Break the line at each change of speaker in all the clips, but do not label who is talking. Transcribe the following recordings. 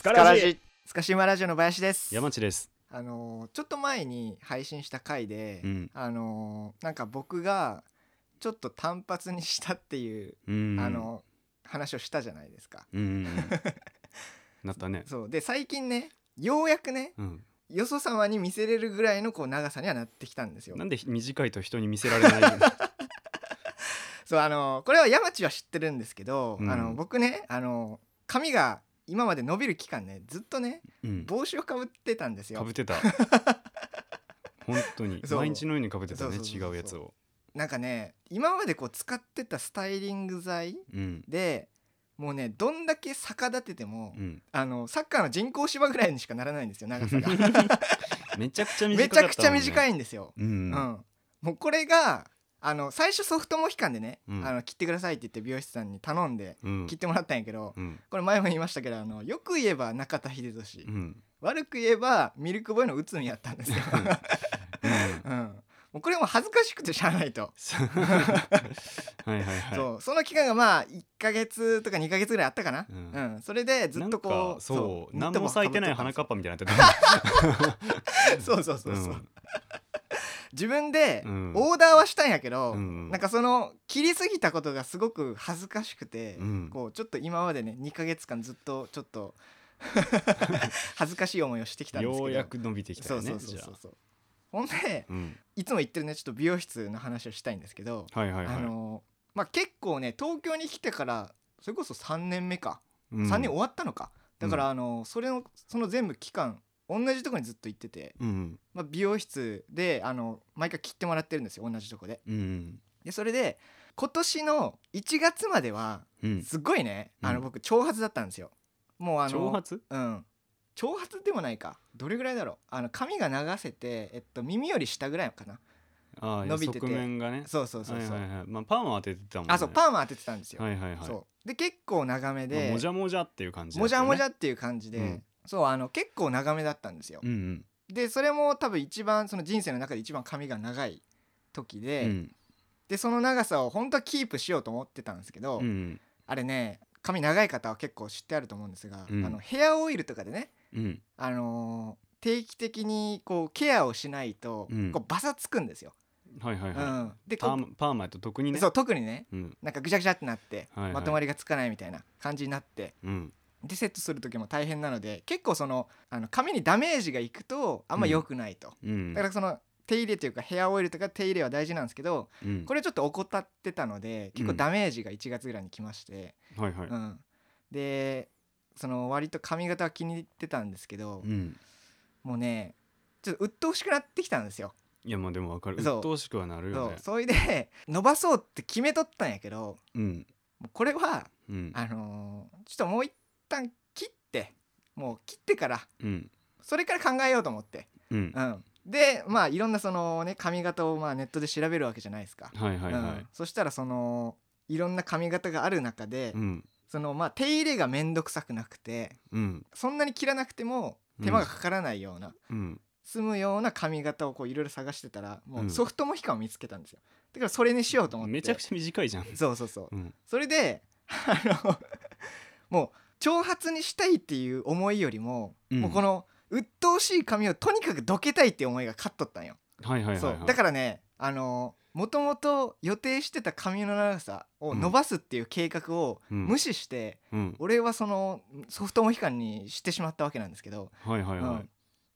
スカラジスカシウマラジオの林です。
山地です。
あのーちょっと前に配信した回で、
うん。
あのーなんか僕がちょっと単発にしたっていう、
うん。
あの話をしたじゃないですか。
うん なったね。
そう。で最近ねようやくね
うん。
よそ様に見せれるぐらいのこう長さにはなってきたんですよ。
なんで短いと人に見せられないの？
そうあのーこれは山地は知ってるんですけど、
うん。
あの僕ねあのー髪が今まで伸びる期間ねずっとね
うん。
帽子をかぶってたんですよ。
かぶってた。本当に。毎日のようにかぶってたね違うやつを。
なんかね今までこう使ってたスタイリング剤
うん。
でもうねどんだけ逆立てても、
うん。
あのサッカーの人工芝ぐらいにしかならないんですよ長さが。
めちゃくちゃ短
めちゃくちゃ短
い
いんですよ、
う
うんん。もうこれがあの最初ソフトモヒカンでね、
うん。
あの切ってくださいって言って美容師さんに頼んで
うん。
切ってもらったんやけど、
うん。
これ前も言いましたけどあのよく言えば中田秀俊、
うん。
悪く言えばミルクボーイの内海やったんですよ、
うん。
うん、もうこれも恥ずかしくてしゃあないと、
はいはいはい。
そう。その期間がまあ1ヶ月とか2ヶ月ぐらいあったかな、
う
うん。んそれでずっとこう
そう。何も咲いてない花かっぱみたいになってた。
そうそうそうそう、
うん
自分で
うん。
オーダーはしたんやけど、
うん。
なんかその切りすぎたことがすごく恥ずかしくて、
うん。
こうちょっと今までね2ヶ月間ずっとちょっと 恥ずかしい思いをしてきたんですけど。
ようやく伸びてきたよね
そうそうそうそう。そうほんで
うん。
いつも言ってるねちょっと美容室の話をしたいんですけど、
はいはいはい。
あのまあ結構ね東京に来てからそれこそ3年目か、
うん。
3年終わったのか。だからあのそれのその全部期間同じとこにずっと行ってて、
うん
まあ、美容室であの毎回切ってもらってるんですよ同じとこで。
うん
でそれで今年の1月までは
うん。
すごいね、あ
うん。
の僕長髪だったんですよ。もうあの
長髪
うん。長髪でもないか。どれぐらいだろう。あの髪が流せて、えっと、耳より下ぐらいかな。
ああ
伸びてて。
側面がね。
そうそうそうそう、
はいはいはい。まあパーマ当ててたもんね。
あそうパーマ当ててたんですよ、
はいはいはい。
そう。で結構長め
ま
で、
あもじゃもじゃっていう感じ
もじゃもじゃ
ゃ
っていう感じで、
うん
そうあの結構長めだったんですよ、
うんうん。
でそれも多分一番その人生の中で一番髪が長い時で、
うん。
でその長さを本当はキープしようと思ってたんですけど、
うん
あれね髪長い方は結構知ってあると思うんですが、
うん。
あのヘアオイルとかでね、
うん。
あのー定期的にこうケアをしないと、
うん。
こうバサつくんですよ。
はいはいはい。
うん、でこ
パーマと特にね。
そう特にね。
うん。
なんかぐちゃぐちゃってなって、
はいはい。
まとまりがつかないみたいな感じになって
うん
でセットする時も大変なので結構そのあの髪にダメージがいくとあんま良くないと、
うん。
だからその手入れというかヘアオイルとか手入れは大事なんですけど
うん。
これちょっと怠ってたので結構ダメージが1月ぐらいに来まして、
はいはい。
うん、でその割と髪型は気に入ってたんですけど、
うん。
もうねちょっと鬱陶しくなってきたんですよ。
いやまあでもわかる。鬱陶しくはなるよね。
そう。それで 伸ばそうって決めとったんやけど
うん。
これは
うん。
あのーちょっともう一旦切ってもう切ってから
うん。
それから考えようと思って、
うん。
うん、でまあいろんなそのね髪型をまあネットで調べるわけじゃないですか、
はいはいは
うん。そしたらそのいろんな髪型がある中で、そのまあ手入れがめんどくさくなくて
うん。
そんなに切らなくても手間がかからないような、
うん。
済むような髪型をこういろいろ探してたらも
う
うん。ソフトモヒカンを見つけたんですよ。だからそれにしようと思って。
めちゃくちゃ短いじゃん。
そうそうそう。
うん
それであの もう長髪にしたいっていう思いよりも、
うん。
もうこの鬱陶しい髪をとにかくどけたいっていう思いが勝っとったんよ、
はいはいはい
そう。だからねあのもともと予定してた髪の長さを伸ばすっていう計画を
うん。
無視して、
うん。
俺はそのソフトモヒカンにしてしまったわけなんですけど、
はいはいは
うん。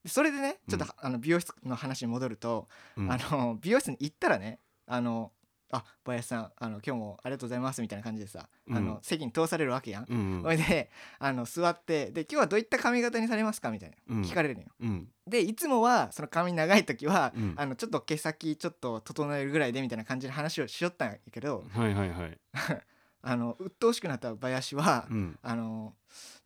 それでねちょっと、あの美容室の話に戻ると、あの美容室に行ったらねあのあ林さんあの今日もありがとうございますみたいな感じでさ、あ
うん。
の席に通されるわけやん。
うん
それであの座ってで今日はどういった髪型にされますか？みたいな、
うん。
聞かれるのよ。
うん。
でいつもはその髪長い時は、
うん。
あのちょっと毛先ちょっと整えるぐらいでみたいな感じの話をしよったんやけど
はいはいはい。
あの鬱陶しくなった林は、
うん。
あの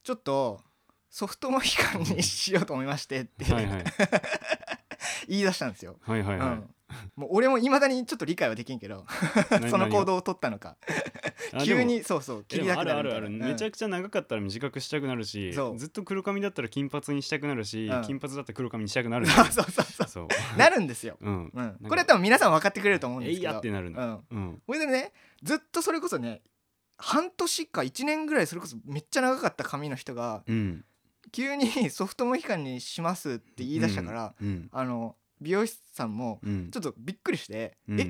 ちょっとソフトモヒカンにしようと思いましてって、
はいはい
言い出したんですよ。
はいはいは
うん。もう俺もいまだにちょっと理解はできんけど
い
その行動を取ったのか。急にそうそう切りたくな。
あるあるある
る。みたいな
めちゃくちゃ長かったら短くしたくなるしずっと黒髪だったら金髪にしたくなるし
うん。
金髪だったら黒髪にしたくなるし。
そうそうそう。そう。なるんですよ、
うん。
うん。
か、
これは多分皆さん分かってくれると思うんで
えい
すけど。
やってなるの。
うん、
うん。
これでねずっとそれこそね半年か1年ぐらいそれこそめっちゃ長かった髪の人が
うん
急に ソフトモヒカンにしますって言い出したから、
うん。
あの美容師さんも
うん。
ちょっとびっくりして「
うん。
え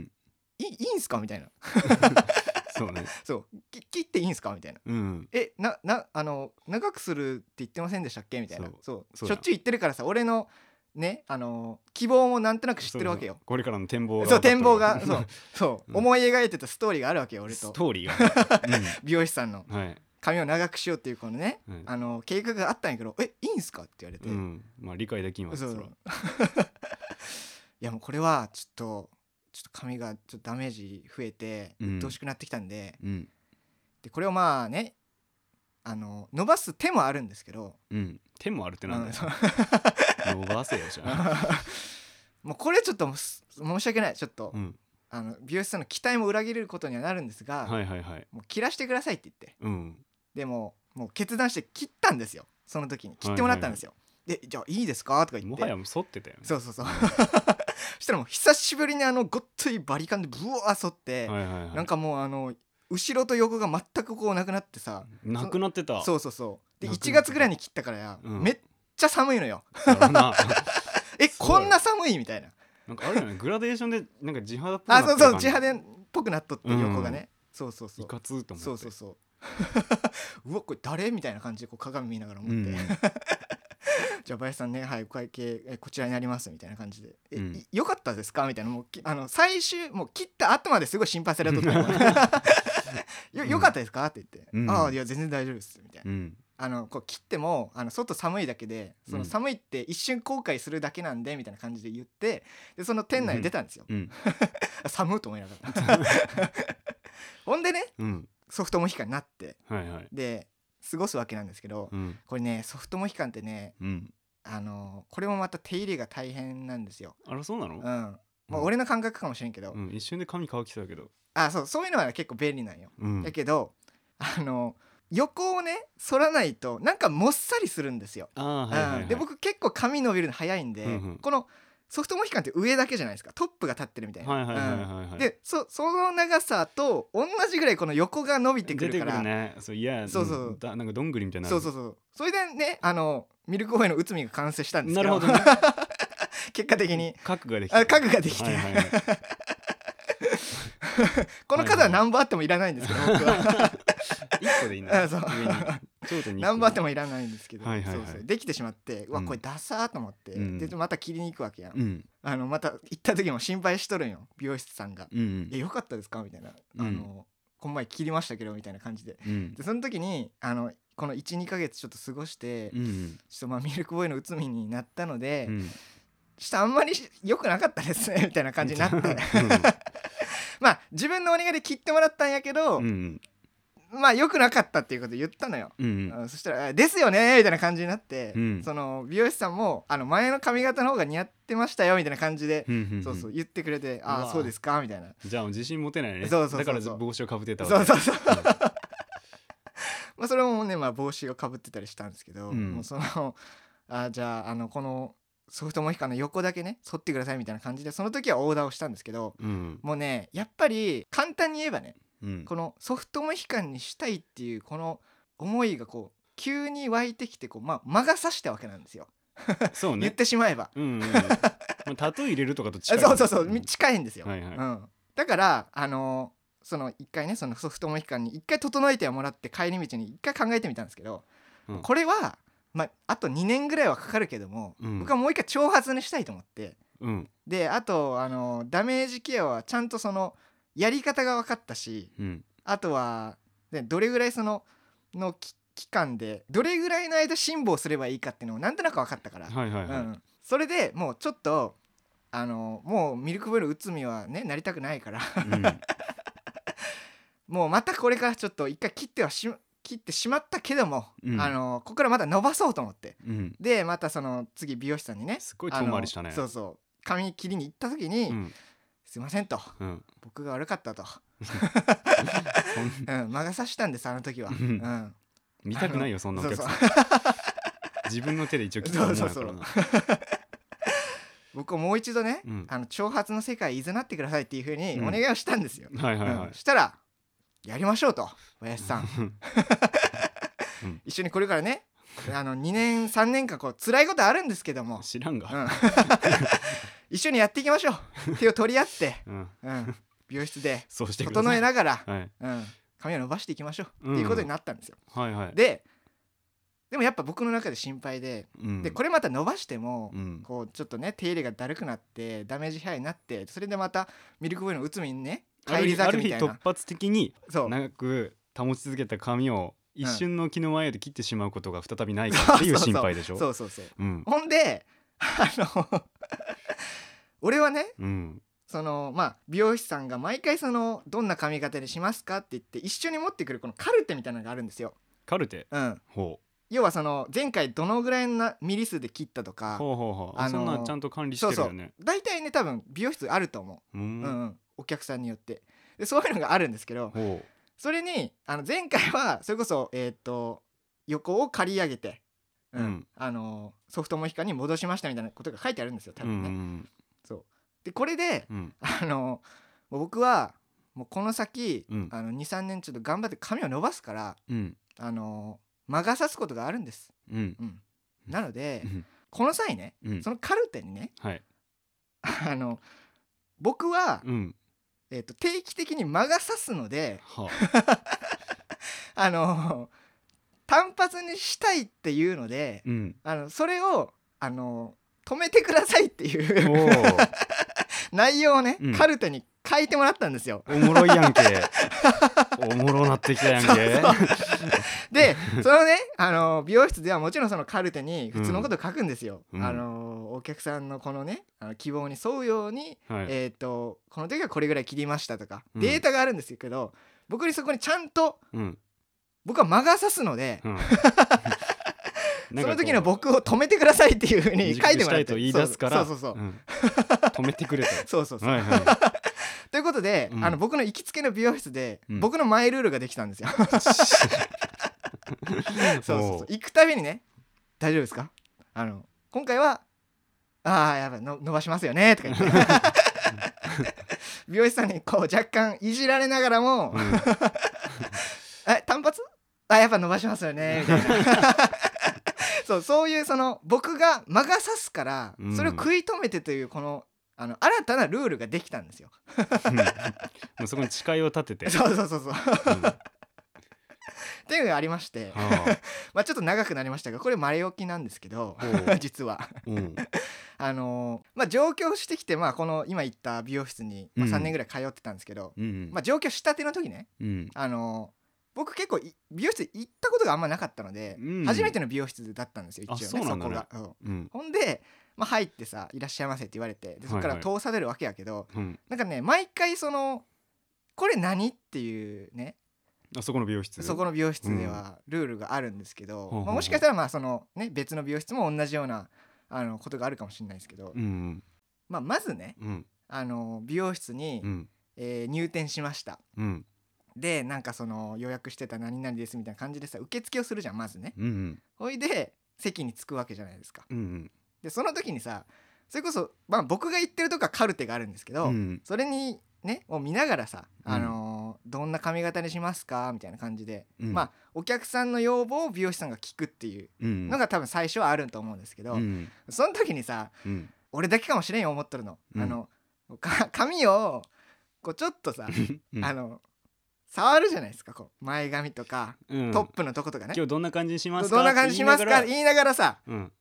いいいんすか?」みたいな。
そうね「
そう。き切っていいんすか?」みたいな。
うん「
えななあの長くするって言ってませんでしたっけ?」みたいな。
そう。
しょっちゅう言ってるからさ俺のねあの希望もなんとなく知ってるわけよ。
これからの展望が
そう展望がそう。そう、
うん。
思い描いてたストーリーがあるわけよ俺
ス
と
トーリーが。
美容師さんの。
うんはい
髪を長くしようっていうこのね、
はい
あの計画があったんやけど「えいいんすか?」って言われて、
うん。まあ理解できます
そう
そ
いやもうこれはちょっとちょっと髪がちょっとダメージ増えて
うん。
鬱陶しくなってきたんで,、
うん。
でこれをまあねあの伸ばす手もあるんですけど。
うん。手もあるってなんだよ。伸ばせよじゃあ。
もうこれちょっとす申し訳ない。ちょっと、
うん。
あの美容師さんの期待も裏切れることにはなるんですが、
はいはいはい。
もう切らしてくださいって言って。
うん
でももう決断して切ったんですよ。その時に。切ってもらったんですよ、でじゃあいいですかとか言って。
もはやもう反ってたよね。
そうそうそう。そしたらもう久しぶりにあのごっついバリカンでブワー反って、
はいはいはい。
なんかもうあの後ろと横が全くこうなくなってさ。
なくなってた。
そうそうそう。で1
なくなってた。
月ぐらいに切ったからや、
うん。
めっちゃ寒いのよ。えこんな寒いみたいな。
なんかあれだよね。グラデーションでなんか地肌っぽくな
あそうそう地肌っぽくなっとって横がね、そうそうそ
いうかつーと思って。
そうそうそう うわこれ誰？みたいな感じでこう鏡見ながら思って、
うん。
じゃあ林さんねはいお会計えこちらになりますみたいな感じで「え、
うん。
いよかったですか?」みたいな。もうきあの最終もう切った後まですごい心配されたと よよかったですか?」って言って「
うん。
ああいや全然大丈夫です」みたいな。
うん。
あのこう切ってもあの外寒いだけでその
うん
寒いって一瞬後悔するだけなんでみたいな感じで言ってでその店内に出たんですよ、
うん。
寒いと思いながら。ほんでね
うん
ソフトモヒカンになって
はいはい。
で過ごすわけなんですけど、
うん。
これねソフトモヒカンってね
うん。
あのこれもまた手入れが大変なんですよ。
あらそうなの？
うん。まあ、
うん。
俺の感覚かもしれんけど、
うん一瞬で髪乾きそうだけど。
あそうそういうのは結構便利なんよ。
うん。
だけどあの横をね反らないとなんかもっさりするんですよ。
ああはいはいはい。
うん。で僕結構髪伸びるの早いんで、
うんうん。
このソフトモヒカンって上だけじゃないですか。トップが立ってるみたいな。でそその長さと同じぐらいこの横が伸びてくるから。
ね。そういや
そうそう。ん
だなんかどんぐりみたいになる。
そうそうそう。それでねあのミルクボーイの内海が完成したんですけど。
なるほどね。
結果的に。
核ができた
あ家具ができて、
はいはいはい
この数は何本あってもいらないんですけど、僕は。
一個でいいん
何本 あってもいらないんですけど、
はいはいはい。
そうそう。できてしまってうわ
うん。
これダサーと思って、
うん。
でまた切りに行くわけやん、
うん。
あのまた行った時も心配しとるんよ。美容室さんが。
うんうん「
えよかったですか?」みたいな、
うん。
あの「この前切りましたけど」みたいな感じで。
うん。
でその時にあのこの12ヶ月ちょっと過ごして、
うんうん。
ちょっとまあミルクボーイの内海になったので、
うん。
ちょっとあんまり良くなかったですねみたいな感じになってまあ自分のお願いで切ってもらったんやけど、
うん
まあ良くなかったっていうこと言ったのよ、
うん
あそしたらあ「ですよね」みたいな感じになって、
うん。
その美容師さんもあの前の髪型の方が似合ってましたよみたいな感じで、
うんうん
そうそう言ってくれて「ああそうですか」みたいな。
じゃあ自信持てないね。
そうそうそうそう。
だから帽子をかぶってた
そう
わけ
そう。そう まあそれもね、まあ、帽子をかぶってたりしたんですけど、
うん。
もうそのあじゃああのこのソフトモヒカンの横だけね剃ってくださいみたいな感じでその時はオーダーをしたんですけど
うん。
もうねやっぱり簡単に言えばね
うん。
このソフトモヒカンにしたいっていうこの思いがこう急に湧いてきてこう、まあ、魔が差したわけなんですよ、
そうね。
言ってしまえば、
うんうんうん。まあタトゥー入れるとかと近い
そうそうそう、
ん
近いんですよ、
はいはい。
うん、だからあのその一回ねそのソフトモヒカンに一回整えてはもらって帰り道に一回考えてみたんですけど、
うん。
これは、まあ、あと2年ぐらいはかかるけども、
うん。
僕はもう一回長髪にしたいと思って。
うん。
であとあのダメージケアはちゃんとそのやり方が分かったし
うん。
あとは、ね、どれぐらいそののき期間でどれぐらいの間辛抱すればいいかっていうのもなんとなく分かったから、
はいはいはい。
うん、それでもうちょっとあのもうミルクボーイの内海はねなりたくないから。
うん。
もうまたこれからちょっと一回切ってはし切ってしまったけども、
うん。
あのここからまた伸ばそうと思って。
うん。
でまたその次美容師さんにね
すごい遠回りしたね。
そうそう。髪切りに行った時に「
うん。
すいません」と。
うん「
僕が悪かった」と。
そん「
うん、魔が差したんですあの時は」
う
うん。ん、
見たくないよそんなお客さん。自分の手で一応切ったもんやから。な
僕をもう一度ね、
うん。
あの長髪の世界いざなってくださいっていうふうに
うん。
お願いをしたんですよ、
はいはいはい。
うん。したら「やりましょう」と林さん。
うん。
一緒にこれからねあの2年3年間こう辛いことあるんですけども、
知らんが、
うん、一緒にやっていきましょう。手を取り合って、
うん、
うん、美容室で整えながら、
はい、
うん、髪を伸ばしていきましょう。
うん。
っていうことになったんですよ。
はいはい。
ででもやっぱ僕の中で心配で
うん。
でこれまた伸ばしても、
うん。
こうちょっとね手入れがだるくなってダメージヘアになってそれでまたミルクボーイの内海にね返り咲くみたいな。
突発的に
そう。
長く保ち続けた髪を一瞬の気の迷いで切ってしまうことが再びないか
そう
っていう。心配でしょ？
そうそうそう。
うん。
ほんであの 俺はね
うん。
そのまあ美容師さんが毎回そのどんな髪型にしますかって言って一緒に持ってくるこのカルテみたいなのがあるんですよ。
カルテ？
うん、
ほ
要はその前回どのぐらいのミリ数で切ったと
う
か
ほうほうほう。あ
あのー
そんなんちゃんと管理し
そうそう。
てるよね
大体ね多分美容室あると思う、
う
うん。んうん、お客さんによって。でそういうのがあるんですけど
ほ
それにあの前回はそれこそえーっと横を刈り上げて、うん
うん。
あのソフトモヒカンに戻しましたみたいなことが書いてあるんですよ多
ううん
分ね。
うん。
そう。でこれで
うん。
あの僕はもうこの先、
うん。
あの23年ちょっと頑張って髪を伸ばすから
うん。
あの魔が差すことがあるんです。
うん。
うん、なので
うん。
この際ね
うん。
そのカルテにね
はい。
あの僕は、
うん
えー、と定期的に魔が差すので
は
あ。の単発にしたいっていうので
うん。
あのそれをあの止めてくださいってい
お
う
ー。
内容をね、
うん。
カルテに書いてもらったんですよ。
おもろいやんけ。おもろなってきたやんけ。
そう でそのねあの美容室ではもちろんそのカルテに普通のこと書くんですよ。
うん。
あのお客さんのこのねあの希望に沿うように、
はい。
えー、とこの時はこれぐらい切りましたとか、
うん。
データがあるんですけど僕にそこにちゃんと
うん。
僕は魔が差すので、
うん。
その時の僕を止めてくださいっていうふうに書いてもらってそうそうそう、
ん。止めてくれと。
そうそうそう、
はいはい
ということで、
うん。
あの僕の行きつけの美容室で、
うん。
僕のマイルールができたんですよ。そうそうそう。行くたびにね大丈夫ですか？あの今回はああやばいの伸ばしますよねとか言って。美容師さんにこう若干いじられながらも、
うん。
え単発？あやっぱ伸ばしますよねみたいな。そうそういうその僕が魔が差すから、
うん。
それを食い止めてというこのあの新たなルールができたんですよ。
うん。もうそこに誓いを立てて。
そうそうそうそう。っていうのがありまして、
あ
まあちょっと長くなりましたがこれ前置きなんですけど 実は。
うん。
あのーまあ上京してきてまあこの今言った美容室に、まあ、
うん。
3年ぐらい通ってたんですけど、
うん
まあ上京したての時ね
うん。
あのー僕結構い美容室行ったことがあんまなかったので、
うん。
初めての美容室だったんですよ一応ね
あそ
こが、うん。
うん。
ほんで、まあ、入ってさ「いらっしゃいませ」って言われてでそこから
はいは
通されるわけやけど、
うん。
なんかね毎回その「これ何?」っていうね
あそこの美容室？
そこの美容室ではルールがあるんですけど、
ほうほうほう。
まあ、もしかしたらまあその、ね、別の美容室も同じようなあのことがあるかもしれないですけど、
うん。
まあ、まずね
うん。
あの美容室に、
うん。
えー入店しました。
うん
でなんかその予約してた何々ですみたいな感じでさ受付をするじゃんまずね。
うん
ほいで席に着くわけじゃないですか。
うん
でその時にさそれこそ、まあ、僕が行ってるとこはカルテがあるんですけど、
うん
それにねを見ながらさ、
うん。
あのーどんな髪型にしますかみたいな感じで、
うん。
まあお客さんの要望を美容師さんが聞くっていう
うん
のが多分最初はあると思うんですけど、
うん。
その時にさ
うん。
俺だけかもしれんよ思っとるの、
うん。
あのか 髪をこうちょっとさ、
うん。
あの触るじゃないですかこう前髪とか、
うん。
トップのとことかね。
今日どんな感じにしますか？
どんな感じしますか？
って
言いながらさ
うん。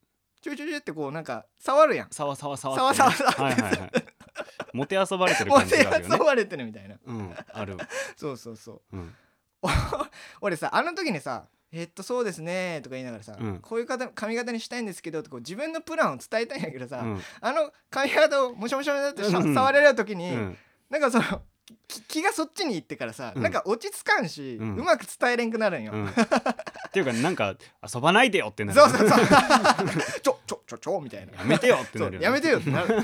ちょいちょいちょいってこうなんか触るやん。
さわさわさわ
さわさわさわ
はいはいはいもてあそばれてる
も
感じがあるよね。
が触れてるみたいな。
うんある。
そうそうそう。
うん。
俺さあの時にさ「えっとそうですね」とか言いながらさ、
うん。
こういう方髪型にしたいんですけどってこう自分のプランを伝えたいんやけどさ、
うん。
あの髪型をもしゃもしゃになってしゃ
うん。
触れる時に、
うん。
なんかそのき気がそっちに行ってからさ、
うん。
なんか落ち着かんし、う
うん
まく伝えれんくなるんよ。
うん。っていうかなんか遊ばないでよってなる。
そうそうそう。ちょちょちょちょみたいな。
やめてよってなるよね。
やめてよってなる。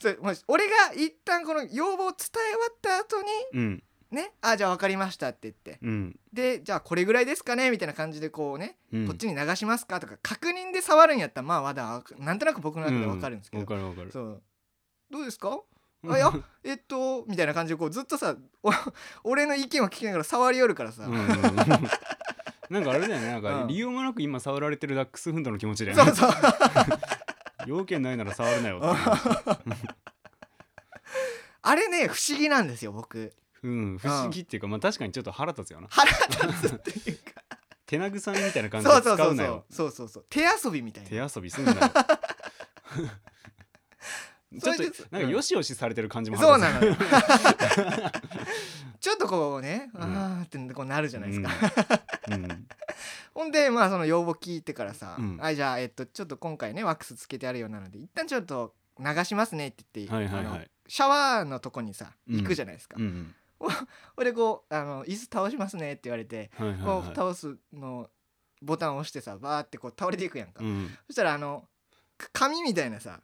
そ俺が一旦この要望を伝え終わった後に
うん。
ねあじゃあ分かりましたって言って。
うん。
でじゃあこれぐらいですかね？みたいな感じでこうね、
うん。
こっちに流しますか？とか確認で触るんやったらまあまだなんとなく僕の中で分かるんですけど、
わかるわかる。
そう。どうですか？
うん
あいやえっとみたいな感じでこうずっとさお 俺の意見を聞きながら触り寄るからさ、
うんうんうん。なんかあれだよねなんか
うん。
理由もなく今触られてるダックスフントの気持ちで、ね。
そう、そう。
要件ないなら触るなよ
あれね不思議なんですよ僕。
うん不思議っていうかまあ確かにちょっと腹立つよな。
腹立つっていうか。
手慰めみたいな感じで
そうそうそうそう。そうそう手遊びみたい
手
な
遊びすんなよちょっとなんかよしよしされてる感じも
そうなのよ。ちょっとこうね、
うん。
あーってこうなるじゃないですか、
うん。うん。
ほんでまあその要望聞いてからさ「
うん。
はいじゃあえっとちょっと今回ねワックスつけてあるようなので一旦ちょっと流しますね」って言って、
はいはい
あの
はい
シャワーのとこにさ
うん。
行くじゃないですか。
うん
俺こうあの「椅子倒しますね」って言われて、
はいはい
こう
はい
倒すのボタンを押してさバーってこう倒れていくやんか、
うん。
そしたらあのか紙みたいなさ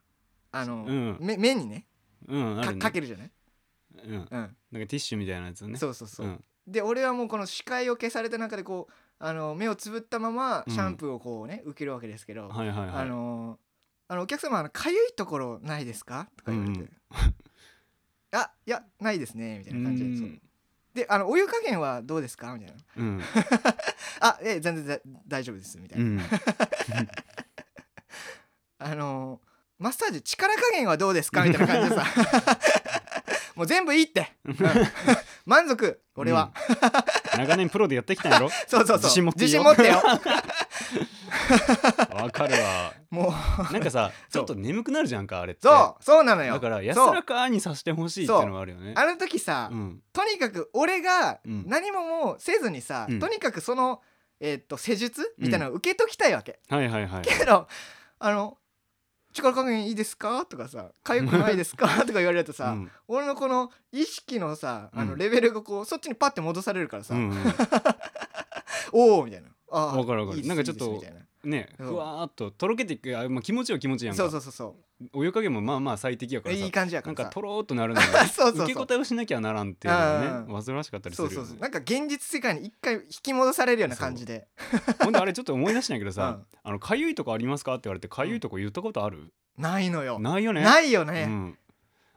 あの、
うん。
目目にね
うんね。
かけるじゃない、
うん。なんか
うん、
ティッシュみたいなやつをね。
そうそうそう、
ん。
で俺はもうこの視界を消された中でこうあの目をつぶったまま
うん。
シャンプーをこうね、受けるわけですけど、
はいはいはい。
あのーあのお客様あのかゆいところないですか?」とか言われて「
うん。
あいやないですね」みたいな感じで。
うん。
であの「お湯加減はどうですか? 」みたいな。
うん「
あえ全然だ大丈夫です」みたいうな、
ん。
あのーマッサージ力加減はどうですか?」みたいな感じでさ。もう全部いいって、うん。満足俺は、
うん。長年プロでやってきたんやろ？
そうそうそう。
自信持ってよ。
信持ってよ。
わかるわ。
もう。
なんかさちょっと眠くなるじゃんかあれって。
そう。そうなのよ。
だから安らかにさしてほしいっていうのはあるよね。
あの時さ、
うん
とにかく俺が
うん。
何ももうせずにさ、
うん。
とにかくその、えーっと施術みたいなのを受けときたいわけ、
はいはいはい。
けどあの「力加減いいですか?」とかさ「痒くないですか?」とか言われるとさ、
うん。
俺のこの意識のさあの
うん。
レベルがこうそっちにパッて戻されるからさ「
うんうん。
おお」みたいな「ああ
わかるわかる。なんかちょっとね
うん。
ふわーっととろけていくあまあ気持ちは気持ちやんか。
そうそうそうそ
お湯加減もまあまあ最適やからさ
ういい感じや
なん
からさ。
かとろーっとなるのに
そうそうそう
受け答えをしなきゃならんっていうのがね
うん
煩わしかったりす
そう
るよね。
そうそうなんか現実世界に一回引き戻されるような感じで。
ほんであれちょっと思い出したんやけどさ
うん「
あのかゆいとこありますか?」って言われて「かゆいとこ言ったことある?
ないのよ
ないよね
ないよね
うん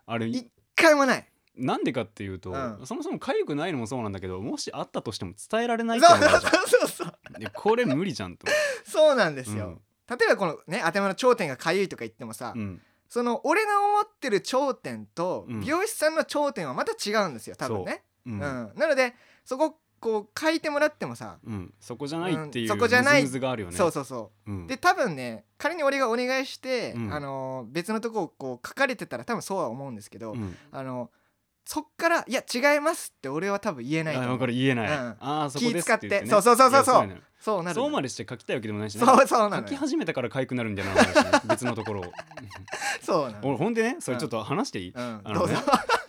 あれ
一回もない
なんでかっていうと、
うん。
そもそも痒くないのもそうなんだけどもしあったとしても伝えられない
そう
っていうのがあるじゃん。
そうそうそう
でこれ無理じゃんと、
そうなんですよ、
うん。
例えばこのね頭の頂点がかゆいとか言ってもさ、
うん、
その俺の思ってる頂点と
うん。
美容師さんの頂点はまた違うんですよ多分ね、
う。
うん。ん。なのでそここう書いてもらってもさ、
うん。そこじゃないっていう
うん。そこじゃない。
ムズムズがあるよね。
そうそうそう。
うん。
で多分ね仮に俺がお願いして、
うん。
あのー別のとこをこう書かれてたら多分そうは思うんですけど、
うん。
あのそっから「いや違います」って俺は多分言えないと
あ
思う。
分かる言えない、
うん。
ああそこです
使ってそうそうそうそうそう。そうなる
そうまでして書きたいわけでもないしね。
そうそうな
書
のよ。
き始めたから痒くなるんじゃない話、ね、別のところを。
そうなの
俺ほんでねそれちょっと話していい、
うん。
あ
どうぞ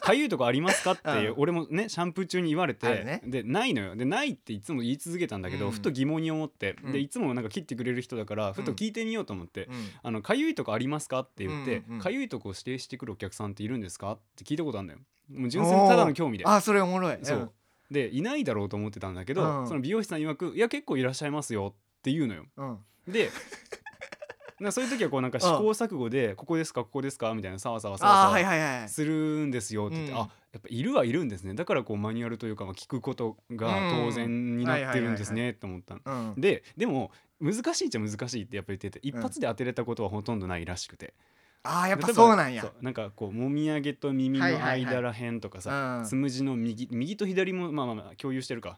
かゆいとこありますか？って、
うん。
俺もねシャンプー中に言われて、
ね。
でないのよ。でないっていつも言い続けたんだけど、
うん。
ふと疑問に思って、
うん。
でいつもなんか切ってくれる人だからふと聞いてみようと思って
うん「
あのかゆいとこありますか?」って言って
うんうん「
かゆいとこを指定してくるお客さんっているんですか?」って聞いたことあるんだよ。もう純粋にただの興味で。
あそれおもろい。
そう、でいないだろうと思ってたんだけど、
うん。
その美容師さん曰く「いや結構いらっしゃいますよ」って言うのよ。
うん、うん。
で なそういう時はこうなんか試行錯誤で「ここですかここですか?」みたいなさわさわさわ
ああ
さするんですよって言って、
うん。
あやっぱいるはいるんですね。だからこうマニュアルというかまあ聞くことが当然になってるんですねって思った。ででも難しいっちゃ難しいってやっぱり言ってて一発で当てれたことはほとんどないらしくて、
ああやっぱそうなんや。
なんかこうもみあげと耳の間らへんとかさ、
うん。
つむじの右右と左もまあまあまあ共有してるか。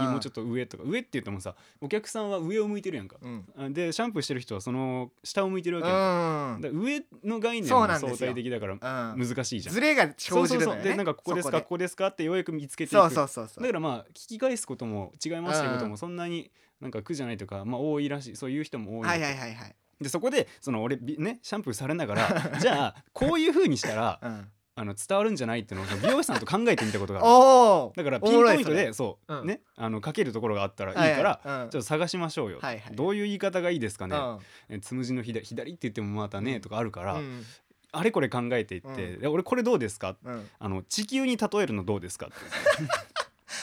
右もうちょっと上とか。上って言ってもさお客さんは上を向いてるやんか。
うん。
あでシャンプーしてる人はその下を向いてるわ
う
けやんか,、
ん
だから上の概念も相対的だから
うん。
難しいじゃん。
ズレが生じるのよね。
そうそうそう。でなんかここですかここですかってようやく見つけていく。
そうそうそう
だからまあ聞き返すことも違いますっていうこともそんなになんか苦じゃないとかまあ多いらしい。そういう人も多い
はいはいはいはい
でそこでその俺びねシャンプーされながら じゃあこういう風にしたら
うん。
あの伝わるんじゃないっていうのを美容師さんと考えてみたことがある。だからピンポイントでそう、
うん。
ねあのかけるところがあったらいいから、
ら
ちょっと探しましょうよ、
はいはい。
どういう言い方がいいですかね、
うん。
えつむじの左左って言ってもまたね、
うん。
とかあるから、
うん。
あれこれ考えていって、
う
で俺これどうですか？
うん。
あの地球に例えるのどうですか？っ て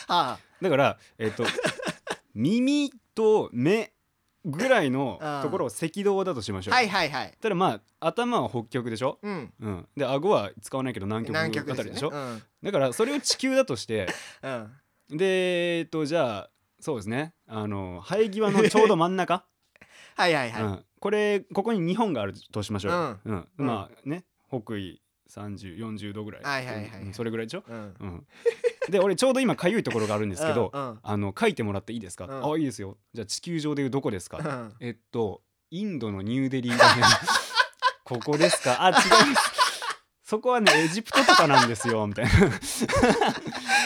は
だからえっ、と耳と目ぐらいの
うん。
ところを赤道だとしましょう、
あはいはいはい。
ただまあ頭は北極でしょ、
うん。
うん、で顎は使わないけど南極あ
南極
たりでしょ？
ですよね
だからそれを地球だとして。
うん。うん
でえっとじゃあそうですね。あの生え際のちょうど真ん中、
はいはいはい、
うん、これここに2本があるとしましょう。よ、うん。
うん。
まあね北緯3040度ぐらい、
はいはいはいはい。
うん。それぐらいでしょ、
うん。
うん、で俺ちょうど今かゆいところがあるんですけど、
うんうん。
あの書いてもらっていいですか、
うん。
あいいですよ。じゃあ地球上でいうどこですか、
うん。
えっとインドのニューデリーらへん。ここですか？あ違いますそこはねエジプトとかなんですよみたいな。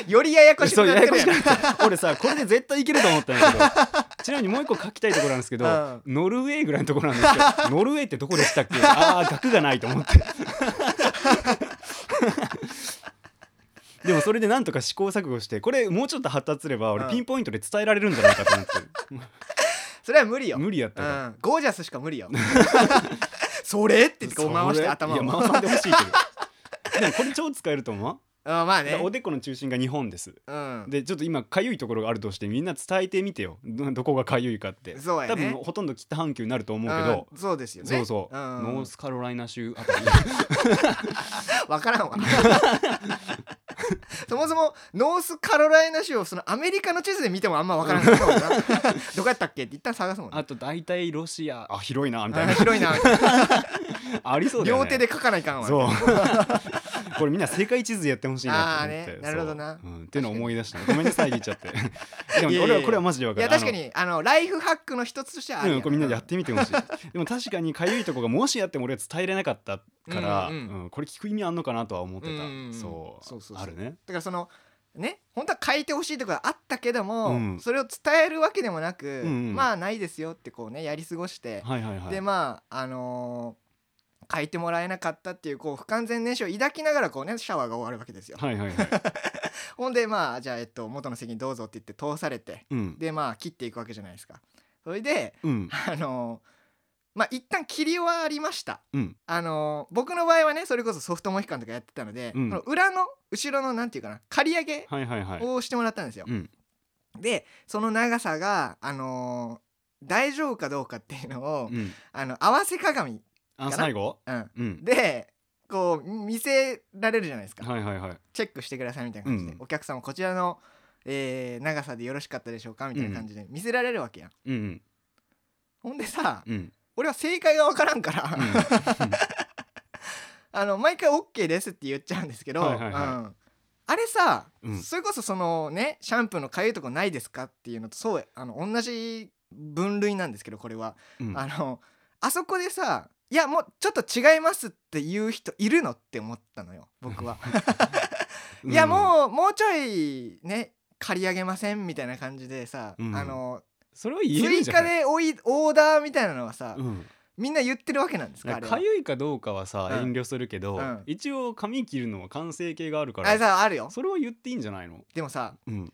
よりややこしくなってるやん。
俺さこれで絶対いけると思ったんだけどちなみにもう一個書きたいところなんですけど、
うん。
ノルウェーぐらいのところなんですけど ノルウェーってどこでしたっけ？ああ額がないと思ってでもそれでなんとか試行錯誤してこれもうちょっと発達すれば俺
うん。
ピンポイントで伝えられるんじゃないかと思って。
それは無理よ。
無理やった
う
ら、
ん、ゴージャスしか無理よ。それってこう回して頭を。
いや回さんでほしいけど。でもこれ超使えると思う？
あまあね。
おでこの中心が日本です。
うん。
でちょっと今かゆいところがあるとしてみんな伝えてみてよ。どどこがかゆいかって。
そうやね。
多分ほとんど北半球になると思うけど、
うん。そうですよね。
そうそう、
ん。
ノースカロライナ州あたり。
わからんわそもノースカロライナ州をそのアメリカの地図で見てもあんまわからんかったもん。な どこやったっけって一旦探すもんね。
あと大体ロシア。あ広いなみたいな。
あ 広いな。
ありそうだよね。
両手で書かないかんわ。
そうこれみんな世界地図やってほしいなと思って
ねなるほどな。
そううん、っていうのを思い出したごめんなさい言っちゃって。でも俺はこれはマジでわかる。
いや確かにあのライフハックの一つとしてはあるや
うん、これみんなやってみてほしい。でも確かにかゆいとこがもしやっても俺は伝えれなかったから、
う
うんん。
うん
これ聞く意味あんのかなとは思ってた、
うんうんうん。
そう。
そうそう
あるね。
だからそのね本当は書いてほしいところがあったけども、
うん。
それを伝えるわけでもなく、
んうん。
まあないですよってこうねやり過ごして、
はいはいはい。
でまああのー書いてもらえなかったっていうこう不完全燃焼を抱きながらこうねシャワーが終わるわけですよ。
はいはいはい
ほんでまあじゃあ、えっと、元の席にどうぞって言って通されて
うん
でまあ切っていくわけじゃないですか。それで
うん
あのーまあ一旦切り終わりました。
うん
あのー僕の場合はねそれこそソフトモヒカンとかやってたので、
うん
この裏の後ろのなんていうかな刈り上げ
はいはいはい
をしてもらったんですよ。
うん
でその長さが、あのー大丈夫かどうかっていうのを、
うん
あの合わせ鏡、
あ
な？
最後？
うん、
うん。
でこう見せられるじゃないですか、
はいはいはい。
チェックしてくださいみたいな感じで、
うん。
お客様こちらの、えー長さでよろしかったでしょうかみたいな感じで見せられるわけやん。
うんうん。
ほんでさ
うん。
俺は正解が分からんから、あの毎回 OK ですって言っちゃうんですけど、
はいはいはい。
うん。あれさ、
うん。
それこそそのねシャンプーのかゆいとこないですかっていうのとそうあの同じ分類なんですけどこれは、
うん。
あのあそこでさいやもうちょっと違いますっていう人いるのって思ったのよ僕は。いやもうもうちょいね借り上げませんみたいな感じでさ、
うん。
あの
それは言える
追加でおいオーダーみたいなのはさ、
うん。
みんな言ってるわけなんですか
かゆいかどうかはさ
うん。
遠慮するけど、
うん。
一応髪切るのは完成形があるから
さあるよ。
それは言っていいんじゃないの？
でもさ
うん。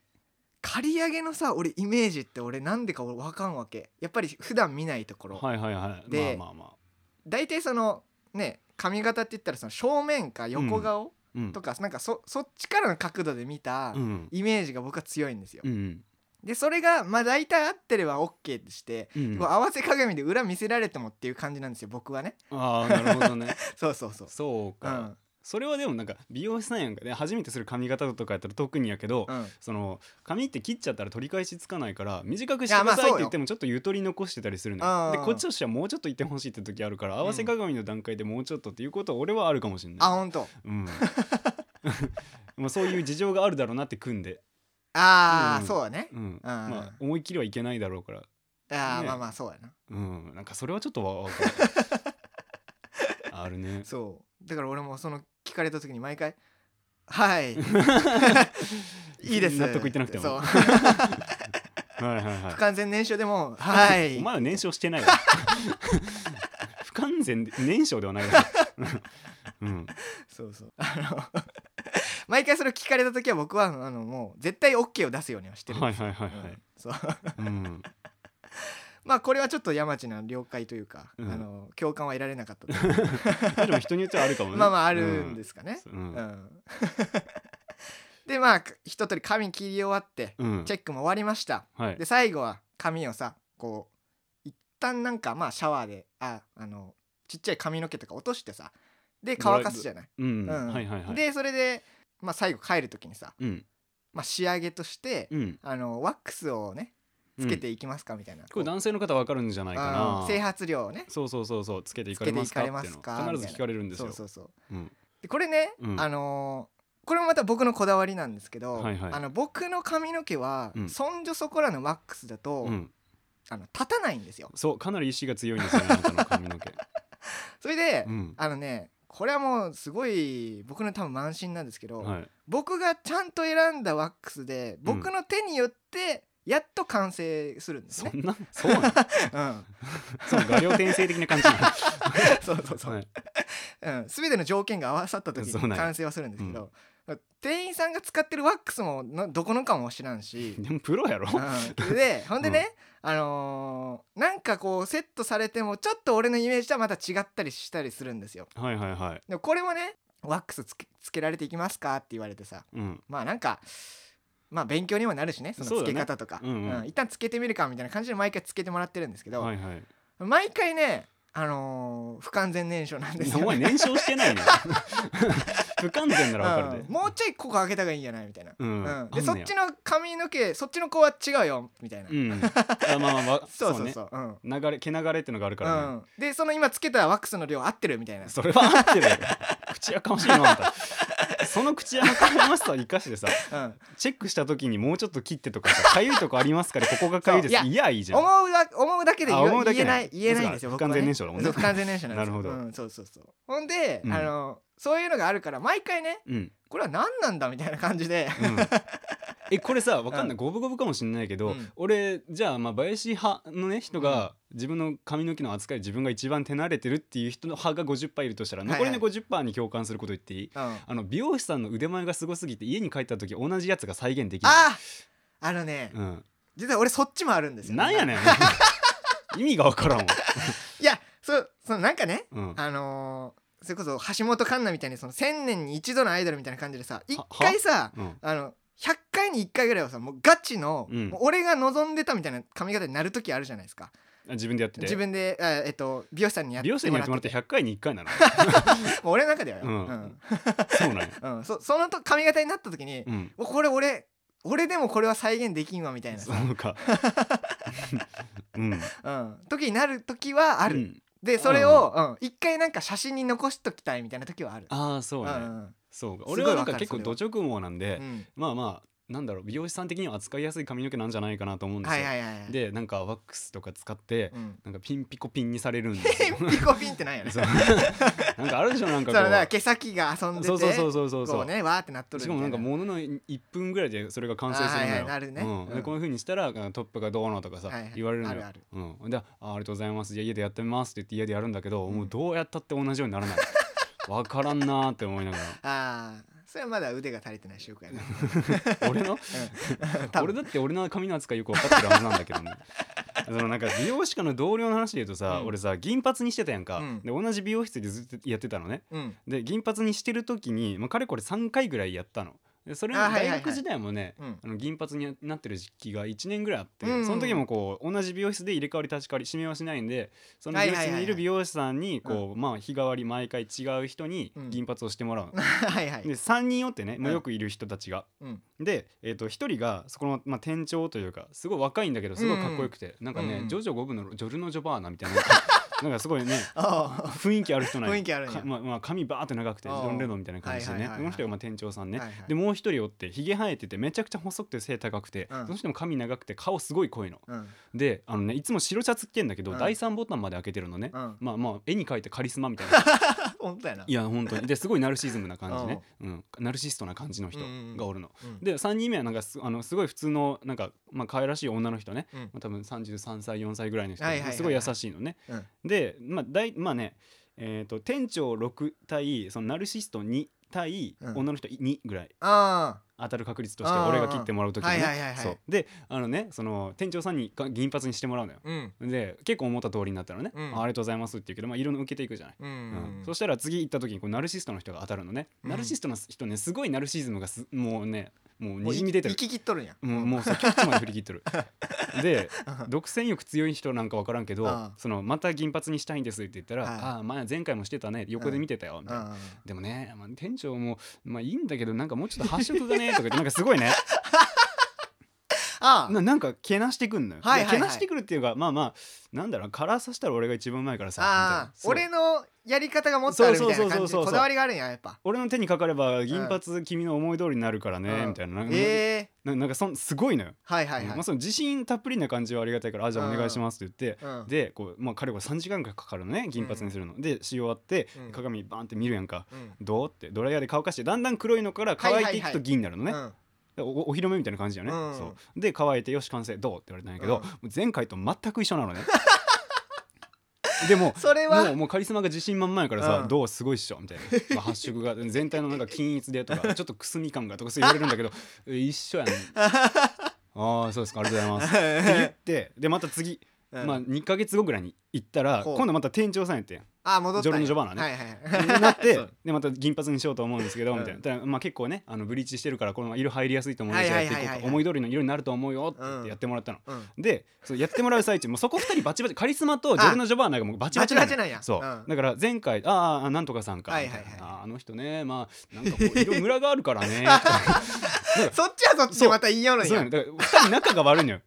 借り上げのさ俺イメージって俺なんでか俺分かんわけ。やっぱり普段見ないところ、
はいはいはい。
で
まあまあまあ
大体そのね髪型って言ったらその正面か横顔
うん。
とか、なんかそそっちからの角度で見た
うん。
イメージが僕は強いんですよ。
うん
でそれがまあ大体合ってれば OK でして、
うん。
こう合わせ鏡で裏見せられてもっていう感じなんですよ僕はね。
ああなるほどね。
そうそうそう。
そうか、
うん
それはでもなんか美容師さんやんかね初めてする髪型とかやったら特にやけど、
うん、
その髪って切っちゃったら取り返しつかないから短くしてくださいって言ってもちょっとゆとり残してたりするのでこっちとしてはもうちょっと言ってほしいって時あるから合わせ鏡の段階でもうちょっとっていうことは俺はあるかもしれない。
あ本当。
うん。まあそういう事情があるだろうなって組んで、
ああ、
うん。
そうだね。
うん。まあ、思いっきりはいけないだろうから、ね
ああまあまあそうやな。
うん、なんかそれはちょっとわわかる。あるね。
そう。だから俺もその聞かれた時に毎回「はい。いいです」
納得いってなくても。
そう。
はいはいはい。
不完全燃焼でも「はい」
お前は燃焼してないわ。不完全で燃焼ではないわ。うん。
そうそう。あの毎回それを聞かれた時は僕はあのもう絶対 OK を出すようにはしてるん
はいはいはいはい。
うん。そう。
うん
まあこれはちょっと山地な了解というか、
うん。
あの共感は得られなかったという。
まあでも人によってはあるかもね。
まあまああるん。ですかね、
うん。
うん。でまあ一通り髪切り終わって
うん。
チェックも終わりました、
はい。
で最後は髪をさこう一旦なんかまあシャワーでああのちっちゃい髪の毛とか落としてさで乾かすじゃない、
うん。
うん。
はいはいはい。
でそれで、まあ、最後帰る時にさ
うん。
まあ、仕上げとして、
うん。
あのワックスをねつけていきますかみたいな、
これ男性の方わかるんじゃないか
うん
な
整髪料をね。
そうそうそうそう。つけていかれますかっていうの。必ず聞かれるんですよ。
そうそうそう。
うん。
でこれね、
うん。
あのーこれもまた僕のこだわりなんですけど、
はいはい。
あの僕の髪の毛は、
うん。
そんじょそこらのワックスだと、
うん。
あの立たないんですよ。
そうかなり意志が強いんですよねあなたの髪の毛。
それで、
うん。
あのねこれはもうすごい僕の多分慢心なんですけど、
はい。
僕がちゃんと選んだワックスで僕の手によってやっと完成するんですね。
そんなそうなの？
うん、
そう画量転生的な感じ
そうそうそう、
はい。
うん、全ての条件が合わさった時
そうなんや。
に完成はするんですけど、店員さんが使ってるワックスものどこのかも知らんし、
でもプロやろ？
うん、でほんでね、あのーなんかこうセットされてもちょっと俺のイメージとはまた違ったりしたりするんですよ。
はいはいはい。
でもこれもねワックスつけつけられていきますかって言われてさ。
うん。
まあなんかまあ勉強にもなるしねそのつけ方とか、
うんうん。
一旦つけてみるかみたいな感じで毎回つけてもらってるんですけど、
はいはい。
毎回ねあのー不完全燃焼なんですよ、
お前燃焼してないね 不完全ならわかるで。
うん。もうちょいここ開けた方がいいんじゃないみたいな、
うん。
でそっちの髪の毛そっちの子は違うよみたいな、
うん。あ まあまあまあ
そうそう
ね
そううん。
流れ毛流れってのがあるからね。
うん、でその今つけたワックスの量合ってるみたいな。
それは合ってる 口やかましいなあんた。その口やかましさを生かしてさ
うん、
チェックした時にもうちょっと切ってとかさかゆいとこありますからここがかゆいです。
そうい
いやいいじゃん。
思うだ思うだけで言えない言えないんですよ
不完全燃焼だもんね。
そう不完全燃焼なんですよ。
なるほど。
うん、そうそうそう。ほんで、
うん。
あのそういうのがあるから毎回ね
うん。
これは何なんだみたいな感じで。
うん。えこれさわかんな
う
い。五分五分かもしれないけど、
うん。
俺じゃあまあ林派のね人が自分の髪の毛の扱い自分が一番手慣れてるっていう人の派が50%いるとしたら
はいはい。
残りの50%に共感すること言っていい、
うん、あ
あの美容師さんの腕前がすごすぎて家に帰った時同じやつが再現できる
ああのね、
うん、
実は俺そっちもあるんですよ。
なんやねん。意味がわからんわ、
いやそうそうなんかね
うん、
あのーそれこそ橋本環奈みたいにその1000年に一度のアイドルみたいな感じでさ一
は？
回さ
うん。
あの100回に1回ぐらいはさもうガチの、
うん。
もう俺が望んでたみたいな髪型になる時あるじゃないですか。
あ自分でやってて？
自分であえっと美容師さんにやって
美容師にやってもらって
て
100回に1回なの？
もう俺の中ではよ、
う
うん。ん
そうなんや、
うん。そそのと髪型になった時に、
うん、
もうこれ俺俺でもこれは再現できんわみたいなさ、
そうか。うん。
うん、時になる時はある、
うん
でそれを、うん一回なんか写真に残しときたいみたいな時はある。
ああそうね、
うん
そうか。俺はなん
わか
結構
それは。
土直毛なんで、
うん。
まあまあなんだろう美容師さん的には扱いやすい髪の毛なんじゃないかなと思うんですよ、
はいはいはいはい。
でなんかワックスとか使って、
うん、
なんかピンピコピンにされるんですよ。
ピコピンってなんやね
なんかあるでしょなんか
そう。だから
こ
毛先が遊んでて
うそうそうそうそうそう。
ねわーってなっとる
しかもなんかものの1分ぐらいでそれが完成するのよ、
あはいはいなるね。
うん。
うん。
でこういう風にしたらトップがどうのとかさ、
はい。はい
言われるのよ。
あるある
うん、であありがとうございます。じゃあ家でやってみますって言って家でやるんだけど、
うん。
もうどうやったって同じようにならない。わからんなーって思いなが
ああそれはまだ腕が足りてない証拠やな。
ら 俺の？俺だって俺の髪の扱いよく分かってるはずなんだけどね そのなんか美容師科の同僚の話で言うとさ、
うん。
俺さ銀髪にしてたやんか、
うん。
で同じ美容室でずっとやってたのね。
うん。
で銀髪にしてる時に、まあ、かれこれ3回ぐらいやったの。でそれ大
あはいはいはい。
学時代もね、
うん。
あの銀髪になってる時期が1年ぐらいあって、
うんうん
その時もこう同じ美容室で入れ替わり立ち替わり指名はしないんでその美容室にいる美容師さんにこう、まあ日替わり毎回違う人に
うん。
銀髪をしてもらう。の。
はいはい。
で3人おってね、まあ、
うん
よくいる人たちが。
うん。
で、えー、と1人がそこの、まあ、店長というかすごい若いんだけどすごいかっこよくて、なんかね、
うんうん。
ジョジョ5部のジョルノ・ジョバーナみたいな なんかすごいね
あ
雰囲気ある人なんよ
雰囲気ある
まあまあ、髪バーって長くてジョン・レノンみたいな感じでね、この人がまあ店長さんね、でもう一人おってひげ生えててめちゃくちゃ細くて背高くて、
うん。
その人も髪長くて顔すごい濃いの。
うん。
であのねいつも白シャツ着てんだけど、
うん。
第3ボタンまで開けてるのね、
うん。
まあまあ絵に描いてカリスマみたいな。
本当やな。い
や本当に。ですごいナルシズムな感じね、うん、ナルシストな感じの人がおるの、
うん。
で3人目はなんかすあのすごい普通のなんか、まあ可愛らしい女の人ね、
うん。
まあ、多分33歳4歳ぐらいの人すごい優しいのね。
うん
でまあ大まあねえー、と店長6対そのナルシスト2対
うん。
女の人2ぐらい。
あ
当たる確率として俺が切ってもらう時にね。であのねその店長さんにが銀髪にしてもらうのよ。
あうん。
で結構思った通りになったのね、
うん。
あありがとうございますって言うけど、まあ、色の受けていくじゃない。
う
うん
ん。
そしたら次行った時にこうナルシストの人が当たるのね、
うん。
ナルシストの人ねすごいナルシズムがすもうねもうにじみ出てる。
生き切っとるんや。
もうもうさキャッチまで振り切ってる。で独占欲強い人なんか分からんけどそのまた銀髪にしたいんですって言ったら「
はい。
ああ前前回もしてたね。横で見てたよ」みたいな。
うん。
でもね、まあ、店長もまあいいんだけどなんかもうちょっと発色がねとか言ってなんかすごいね。ななんかけなしてくんのよ、
はいはいはい。
けなしてくるっていうかまあまあなんだろうカラーさせたら俺が一番うまいからさみたい
ああ
な。そう。
俺のやり方がもっとあるみたいな感じ
そうそうそうそう
でこだわりがあるんややっぱ。
俺の手にかかれば銀髪君の思い通りになるからね、
うん。
みたいな。なんか,、
ええ
ななんかそんすごいのよ、
はいはいはい。
まあ、その自信たっぷりな感じはありがたいからあじゃあお願いしますって言って、
うん。
でこう、まあ、彼は3時間かかるのね銀髪にするの、でし終わって、
うん。
鏡バーンって見るやんか、
うん。
どうってドライヤーで乾かしてだんだん黒いのから乾いていくと銀になるのね、
うん。
でおお披露目みたいな感じよね、
うん。
そう。で乾いてよし完成どうって言われたんやけど、
うん。
前回と全く一緒なのね。でも
それは
もうもうカリスマが自信満々やからさ、
うん。
どうすごいっしょみたいな、まあ、発色が全体のなんか均一でとかちょっとくすみ感がとかそう言われるんだけどえ 一緒やねん。ああそうですかありがとうございます。って言ってでまた次、
うん。
まあ2か月後ぐらいに行ったら
ほう。
今度また店長さんやってん
あ戻ったんや。
ジョルノジョバーナね。
はいはいはい。
なってでまた銀髪にしようと思うんですけど、
うん。
みたいな。ただまあ結構ねあのブリーチしてるからこの色入りやすいと思うんで
いはいはいはい。
やって思い通りの色になると思うよって言っ
うん
てやってもらったの、
うん。
でそうやってもらう最中もうそこ2人バチバチ カリスマとジョルノ・ジョバーナがもうバチバチ
バチバチなんや。
そう、
うん。
だから前回「ああなんとかさんか」
はいはいはい。
みたいな。あーあの人ねまあなんかこう色ムラがあるからね」
そっちはそっちでまた言いよるんや。
そうやね。だから2人仲が悪いのよ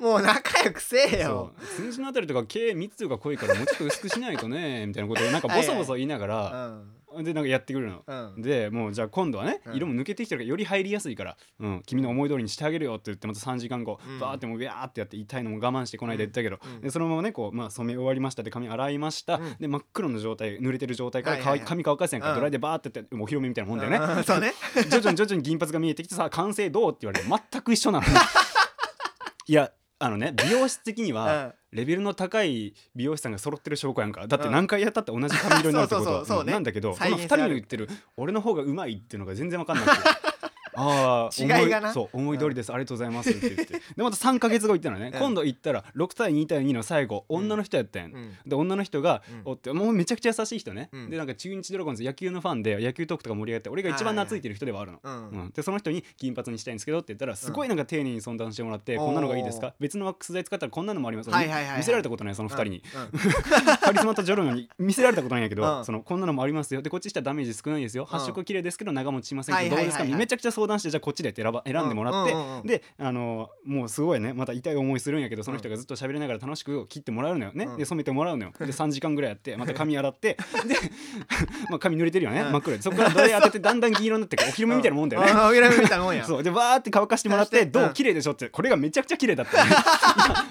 もう仲良くせえ
そ
よ
う。数字のあたりとか毛3つが濃いからもうちょっと薄くしないとね みたいなことをなんかボソボソ言いなが
う
ら
ん。
でなんかやってくるの。
うん。
でもうじゃあ今度はね、
うん。
色も抜けてきてるからより入りやすいから、うん、君の思い通りにしてあげるよって言ってまた3時間後、
うん。
バーってもうビャーってやって痛いのも我慢してこないで言ったけど、
うん。
でそのままねこう、まあ、染め終わりましたで髪洗いました、
うん。
で真っ黒の状態濡れてる状態から乾い
はいはい。はい
髪乾かすやんか、
うん。
ドライでバーってやってお披露目みたいなもんだよね、
うん。そうね。
徐々に徐々に銀髪が見えてきてさあ完成どうって言われて全く一緒なの。ね いやあのね美容室的には、
うん。
レベルの高い美容師さんが揃ってる証拠やんか。だって何回やったって同じ髪色になるってことなんだけどこの2
再現性ある
人の言ってる俺の方がうまいっていうのが全然わかんなくてああ
違いがな。
そう思い通りです、ありがとうございますって言って。でまた3か月後行ったのね、
うん。
今度行ったら6対2対2の最後女の人やったん。で女の人が、
うん。
おってもうめちゃくちゃ優しい人ね、
うん。
でなんか中日ドラゴンズ野球のファンで野球トークとか盛り上がって俺が一番懐いてる人ではあるの、
うん。
うん、でその人に金髪にしたいんですけどって言ったらすごいなんか丁寧に相談してもらって、
うん。
こんなのがいいですか？別のワックス剤使ったらこんなのもあります、
はいはいはいはい。
見せられたことないその2人に、
うん。
カリスマとジョルノに見せられたことないんやけど、
うん。
そのこんなのもありますよ。でこっちしたらダメージ少ないですよ。発色綺麗ですけど長持ちしませんけど、どうですか？めちゃくちゃ相談してじゃあこっちでって選ば選んでもらって、であのもうすごいねまた痛い思いするんやけどその人がずっと喋りながら楽しく切ってもらうのよね、
うん。
で染めてもらうのよ。で3時間ぐらいやってまた髪洗って。で まあ髪濡れてるよね、
うん。
真っ黒で。そこからドライ当ててだんだん銀色になってくお披露目みたいなもんだよね、
ああ裏目みたいなもんや。
そう。でバーって乾かしてもらっ
て
どう綺麗でしょって。これがめちゃくちゃ綺麗だった、ね、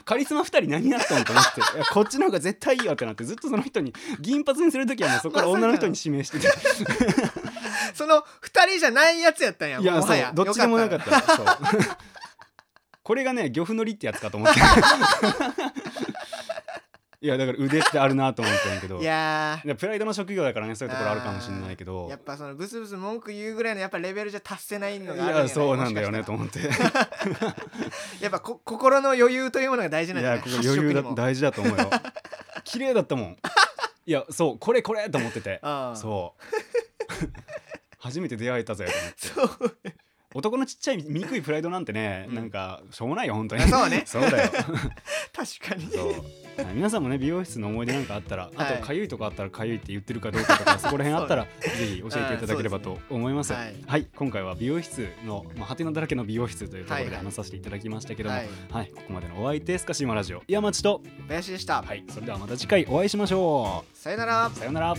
カリスマ2人何やったんと思って。こっちの方が絶対いいよってなってずっとその人に銀髪にする時はもうそこから女の人に指名してて
その二人じゃないやつやったんや
いや
もはや。
どっちでもなか
よ
った。そう。これがね漁夫の利ってやつかと思って いやだから腕ってあるなと思ったんやけど。
いや
プライドの職業だからねそういうところあるかもしれないけど。
ーやっぱそのブスブス文句言うぐらいのやっぱレベルじゃ達せないの
い
があるんや
やそうなんだよねと思って。
やっぱこ心の余裕というものが大事なんだね
余裕だ大事だと思うよ。綺麗だったもん。いやそうこれこれと思ってて。そう初めて出会えたぜと思って。
そう。
男のちっちゃい醜いプライドなんてね、
うん。
なんかしょうもないよ本当に。
あそうね。
そうだよ。
確かに。
そう。はい皆さんもね美容室の思い出なんかあったらあ
はい。
とかゆいとかあったらかゆいって言ってるかどうかとかそこら辺あったら ぜひ教えていただければと思います。
はい。
はい今回は美容室のまあハテナだらけの美容室というところで
はいはい。
話させていただきましたけどもは
はいい
ここまでのお相手スカシマラジオ山地と
林でした
はい。それではまた次回お会いしましょ
さよなら
うさようなら